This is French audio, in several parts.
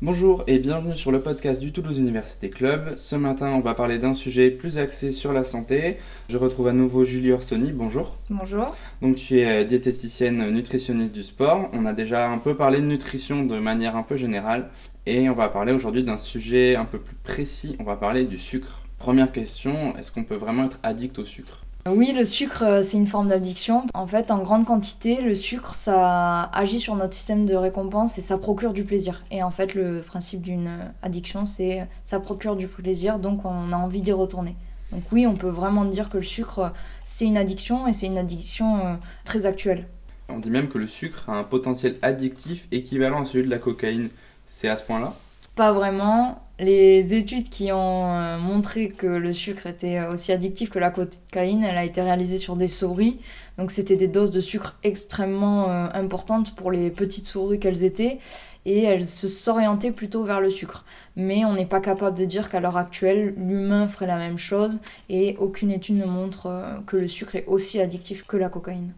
Bonjour et bienvenue sur le podcast du Toulouse Université Club. Ce matin, on va parler d'un sujet plus axé sur la santé. Je retrouve à nouveau Julie Orsoni. Bonjour. Bonjour. Donc tu es diététicienne nutritionniste du sport. On a déjà un peu parlé de nutrition de manière un peu générale et on va parler aujourd'hui d'un sujet un peu plus précis. On va parler du sucre. Première question, est-ce qu'on peut vraiment être addict au sucre? Oui, le sucre, euh, c'est une forme d'addiction. En fait, en grande quantité, le sucre, ça agit sur notre système de récompense et ça procure du plaisir. Et en fait, le principe d'une addiction, c'est ça procure du plaisir, donc on a envie d'y retourner. Donc oui, on peut vraiment dire que le sucre, c'est une addiction et c'est une addiction euh, très actuelle. On dit même que le sucre a un potentiel addictif équivalent à celui de la cocaïne. C'est à ce point-là? Pas vraiment les études qui ont euh, montré que le sucre était euh, aussi addictif que la cocaïne, elle a été réalisée sur des souris. Donc c'était des doses de sucre extrêmement euh, importantes pour les petites souris qu'elles étaient et elles se s'orientaient plutôt vers le sucre. Mais on n'est pas capable de dire qu'à l'heure actuelle, l'humain ferait la même chose et aucune étude ne montre que le sucre est aussi addictif que la cocaïne.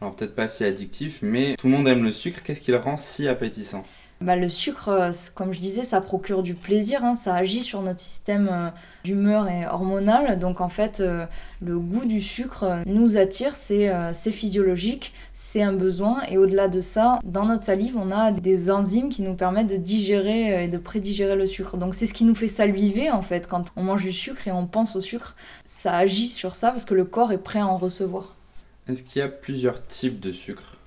Alors peut-être pas si addictif, mais tout le monde aime le sucre. Qu'est-ce qui le rend si appétissant? Bah, le sucre, euh, comme je disais, ça procure du plaisir, hein. ça agit sur notre système euh, d'humeur et hormonal. Donc en fait, euh, le goût du sucre nous attire, c'est physiologique, c'est un besoin. Et au-delà de ça, dans notre salive, on a des enzymes qui nous permettent de digérer et de prédigérer le sucre. Donc c'est ce qui nous fait saliver en fait quand on mange du sucre et on pense au sucre. Ça agit sur ça parce que le corps est prêt à en recevoir. Est-ce qu'il y a plusieurs types de sucre?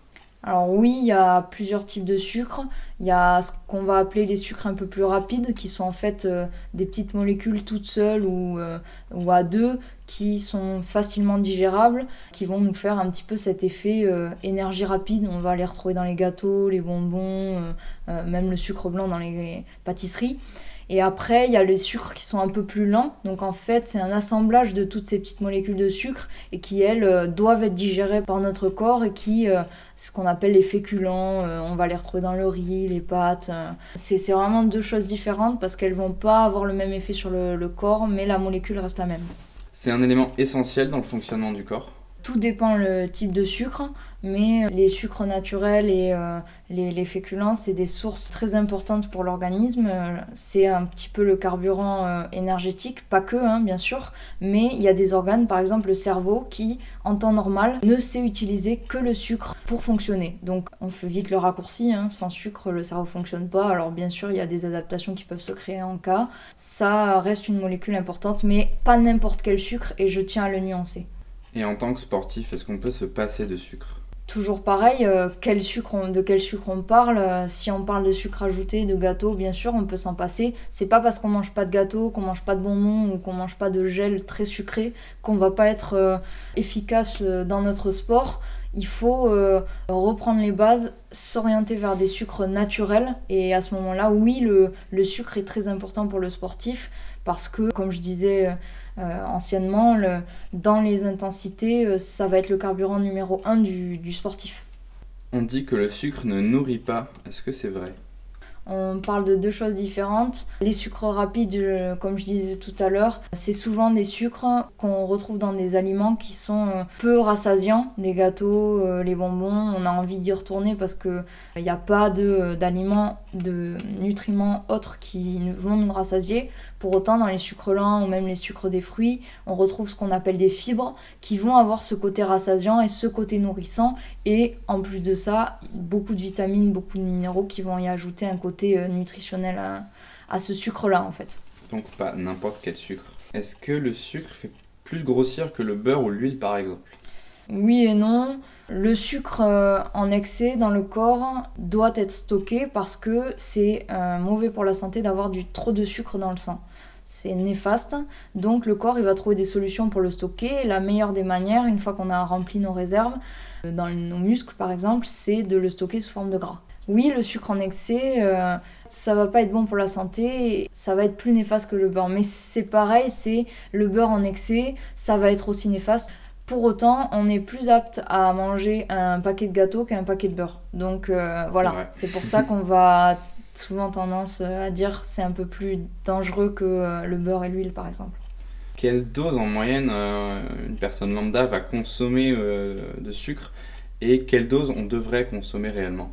Alors oui, il y a plusieurs types de sucres. Il y a ce qu'on va appeler les sucres un peu plus rapides, qui sont en fait euh, des petites molécules toutes seules ou, euh, ou, à deux, qui sont facilement digérables, qui vont nous faire un petit peu cet effet euh, énergie rapide. On va les retrouver dans les gâteaux, les bonbons, même le sucre blanc dans les pâtisseries. Et après, il y a les sucres qui sont un peu plus lents. Donc en fait, c'est un assemblage de toutes ces petites molécules de sucre et qui, elles, euh, doivent être digérées par notre corps et qui, euh, ce qu'on appelle les féculents, euh, on va les retrouver dans le riz, les pâtes. C'est vraiment deux choses différentes parce qu'elles vont pas avoir le même effet sur le corps, mais la molécule reste la même. C'est un élément essentiel dans le fonctionnement du corps tout dépend le type de sucre, mais les sucres naturels et euh, les, féculents, c'est des sources très importantes pour l'organisme. C'est un petit peu le carburant euh, énergétique, pas que, hein, bien sûr, mais il y a des organes, par exemple le cerveau, qui, en temps normal, ne sait utiliser que le sucre pour fonctionner. Donc on fait vite le raccourci, hein. sans sucre, le cerveau fonctionne pas. Alors bien sûr, il y a des adaptations qui peuvent se créer en cas. Ça reste une molécule importante, mais pas n'importe quel sucre, et je tiens à le nuancer. Et en tant que sportif, est-ce qu'on peut se passer de sucre? Toujours pareil, euh, quel sucre de quel sucre on parle euh, Si on parle de sucre ajouté, de gâteau, bien sûr, on peut s'en passer. C'est pas parce qu'on mange pas de gâteau, qu'on mange pas de bonbons ou qu'on mange pas de gel très sucré qu'on va pas être euh, efficace dans notre sport. Il faut reprendre les bases, s'orienter vers des sucres naturels. Et à ce moment-là, oui, le sucre est très important pour le sportif parce que, comme je disais euh, anciennement, dans les intensités, euh, ça va être le carburant numéro 1 du sportif. On dit que le sucre ne nourrit pas. Est-ce que c'est vrai? On parle de deux choses différentes. Les sucres rapides, euh, comme je disais tout à l'heure, c'est souvent des sucres qu'on retrouve dans des aliments qui sont peu rassasiants, des gâteaux, les bonbons. On a envie d'y retourner parce qu'il n'y a pas d'aliments, de, nutriments autres qui vont nous rassasier. Pour autant, dans les sucres lents ou même les sucres des fruits, on retrouve ce qu'on appelle des fibres qui vont avoir ce côté rassasiant et ce côté nourrissant. Et en plus de ça, beaucoup de vitamines, beaucoup de minéraux qui vont y ajouter un côté euh, nutritionnel à, ce sucre-là en fait. Donc pas n'importe quel sucre. Est-ce que le sucre fait plus grossir que le beurre ou l'huile par exemple? Oui et non. Le sucre euh, en excès dans le corps doit être stocké parce que c'est euh, mauvais pour la santé d'avoir du trop de sucre dans le sang. C'est néfaste, donc le corps il va trouver des solutions pour le stocker. La meilleure des manières, une fois qu'on a rempli nos réserves, dans nos muscles par exemple, c'est de le stocker sous forme de gras oui, le sucre en excès, euh, ça va pas être bon pour la santé, ça va être plus néfaste que le beurre. Mais c'est pareil, c'est le beurre en excès, ça va être aussi néfaste. Pour autant, on est plus apte à manger un paquet de gâteaux qu'un paquet de beurre. Donc euh, voilà, c'est pour ça qu'on va souvent tendance à dire c'est un peu plus dangereux que euh, le beurre et l'huile par exemple. Quelle dose en moyenne une personne lambda va consommer de sucre et quelle dose on devrait consommer réellement?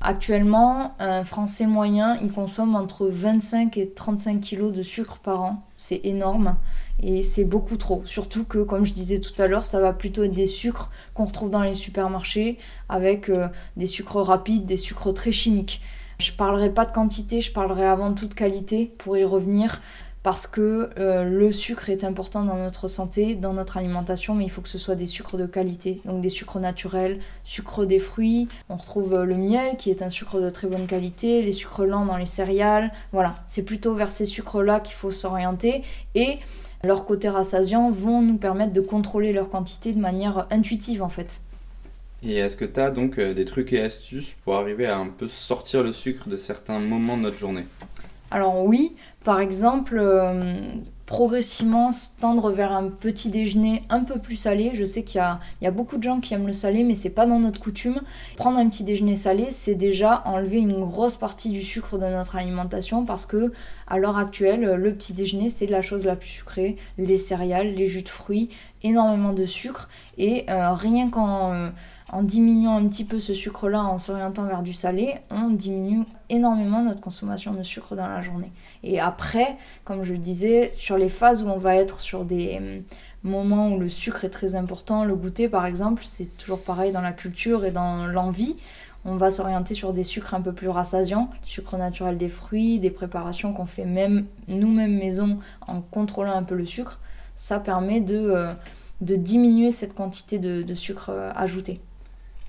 Actuellement, un Français moyen, il consomme entre 25 et 35 kg de sucre par an. C'est énorme et c'est beaucoup trop. Surtout que, comme je disais tout à l'heure, ça va plutôt être des sucres qu'on retrouve dans les supermarchés avec euh, des sucres rapides, des sucres très chimiques. Je parlerai pas de quantité, je parlerai avant tout de qualité pour y revenir parce que euh, le sucre est important dans notre santé, dans notre alimentation, mais il faut que ce soit des sucres de qualité, donc des sucres naturels, sucre des fruits. On retrouve euh, le miel qui est un sucre de très bonne qualité, les sucres lents dans les céréales. Voilà, c'est plutôt vers ces sucres-là qu'il faut s'orienter et leurs côtés rassasiants vont nous permettre de contrôler leur quantité de manière intuitive en fait. Et est-ce que tu as donc euh, des trucs et astuces pour arriver à un peu sortir le sucre de certains moments de notre journée? Alors oui, par exemple, euh, progressivement tendre vers un petit déjeuner un peu plus salé. Je sais qu'il y, a, beaucoup de gens qui aiment le salé, mais c'est pas dans notre coutume. Prendre un petit déjeuner salé, c'est déjà enlever une grosse partie du sucre de notre alimentation parce que à l'heure actuelle, le petit déjeuner, c'est la chose la plus sucrée. Les céréales, les jus de fruits, énormément de sucre. Et euh, rien qu'en euh, en diminuant un petit peu ce sucre-là, en s'orientant vers du salé, on diminue énormément notre consommation de sucre dans la journée. Et après, comme je le disais, sur les phases où on va être sur des hum, moments où le sucre est très important, le goûter par exemple, c'est toujours pareil dans la culture et dans l'envie. On va s'orienter sur des sucres un peu plus rassasiants, sucre naturel des fruits, des préparations qu'on fait même nous-mêmes maison en contrôlant un peu le sucre. Ça permet de, euh, diminuer cette quantité de, sucre euh, ajouté.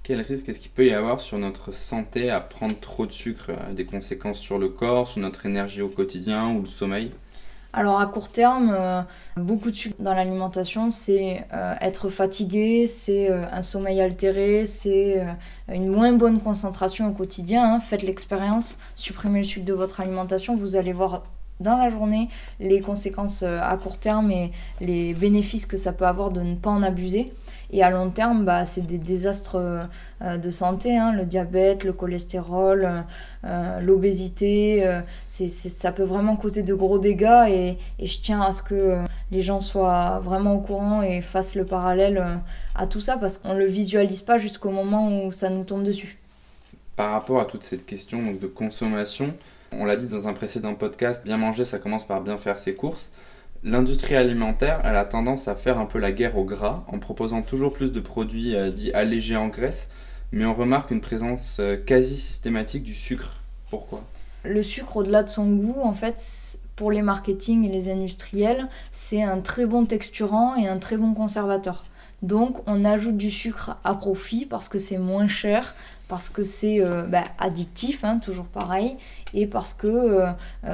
Quel risque est-ce qu'il peut y avoir sur notre santé à prendre trop de sucre euh, Des conséquences sur le corps, sur notre énergie au quotidien ou le sommeil? Alors à court terme, euh, beaucoup de sucre dans l'alimentation, c'est euh, être fatigué, c'est un sommeil altéré, c'est une moins bonne concentration au quotidien. Hein. Faites l'expérience, supprimez le sucre de votre alimentation, vous allez voir dans la journée les conséquences à court terme et les bénéfices que ça peut avoir de ne pas en abuser. Et à long terme, bah, c'est des désastres euh, de santé, hein, le diabète, le cholestérol, euh, l'obésité. Euh, ça peut vraiment causer de gros dégâts et, je tiens à ce que les gens soient vraiment au courant et fassent le parallèle à tout ça parce qu'on ne le visualise pas jusqu'au moment où ça nous tombe dessus. Par rapport à toute cette question de consommation, on l'a dit dans un précédent podcast, bien manger, ça commence par bien faire ses courses. L'industrie alimentaire, elle a tendance à faire un peu la guerre au gras en proposant toujours plus de produits euh, dits allégés en graisse, mais on remarque une présence euh, quasi systématique du sucre. Pourquoi? Le sucre, au-delà de son goût, en fait, pour les marketing et les industriels, c'est un très bon texturant et un très bon conservateur. Donc on ajoute du sucre à profit parce que c'est moins cher, parce que c'est euh, bah, addictif, hein, toujours pareil, et parce que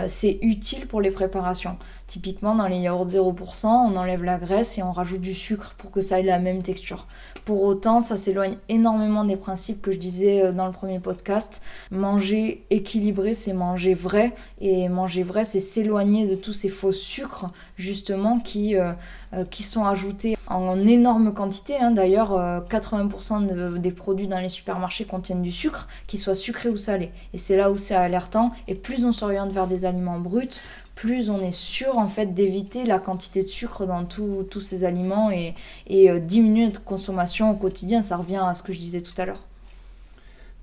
c'est utile pour les préparations. Typiquement, dans les yaourts 0%, on enlève la graisse et on rajoute du sucre pour que ça ait la même texture. Pour autant, ça s'éloigne énormément des principes que je disais euh, dans le premier podcast. Manger équilibré, c'est manger vrai. Et manger vrai, c'est s'éloigner de tous ces faux sucres, justement, euh, euh, qui sont ajoutés en énorme quantité. Hein. D'ailleurs, 80% des produits dans les supermarchés contiennent du sucre, qu'il soit sucré ou salé. Et c'est là où c'est alertant. Et plus on s'oriente vers des aliments bruts, plus on est sûr en fait d'éviter la quantité de sucre dans tous ces aliments et, euh, diminuer notre consommation au quotidien. Ça revient à ce que je disais tout à l'heure.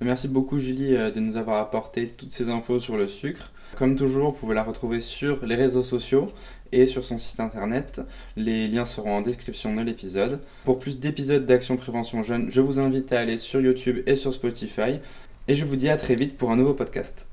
Merci beaucoup Julie euh, de nous avoir apporté toutes ces infos sur le sucre. Comme toujours, vous pouvez la retrouver sur les réseaux sociaux et sur son site internet. Les liens seront en description de l'épisode. Pour plus d'épisodes d'Action Prévention Jeune, je vous invite à aller sur YouTube et sur Spotify. Et je vous dis à très vite pour un nouveau podcast.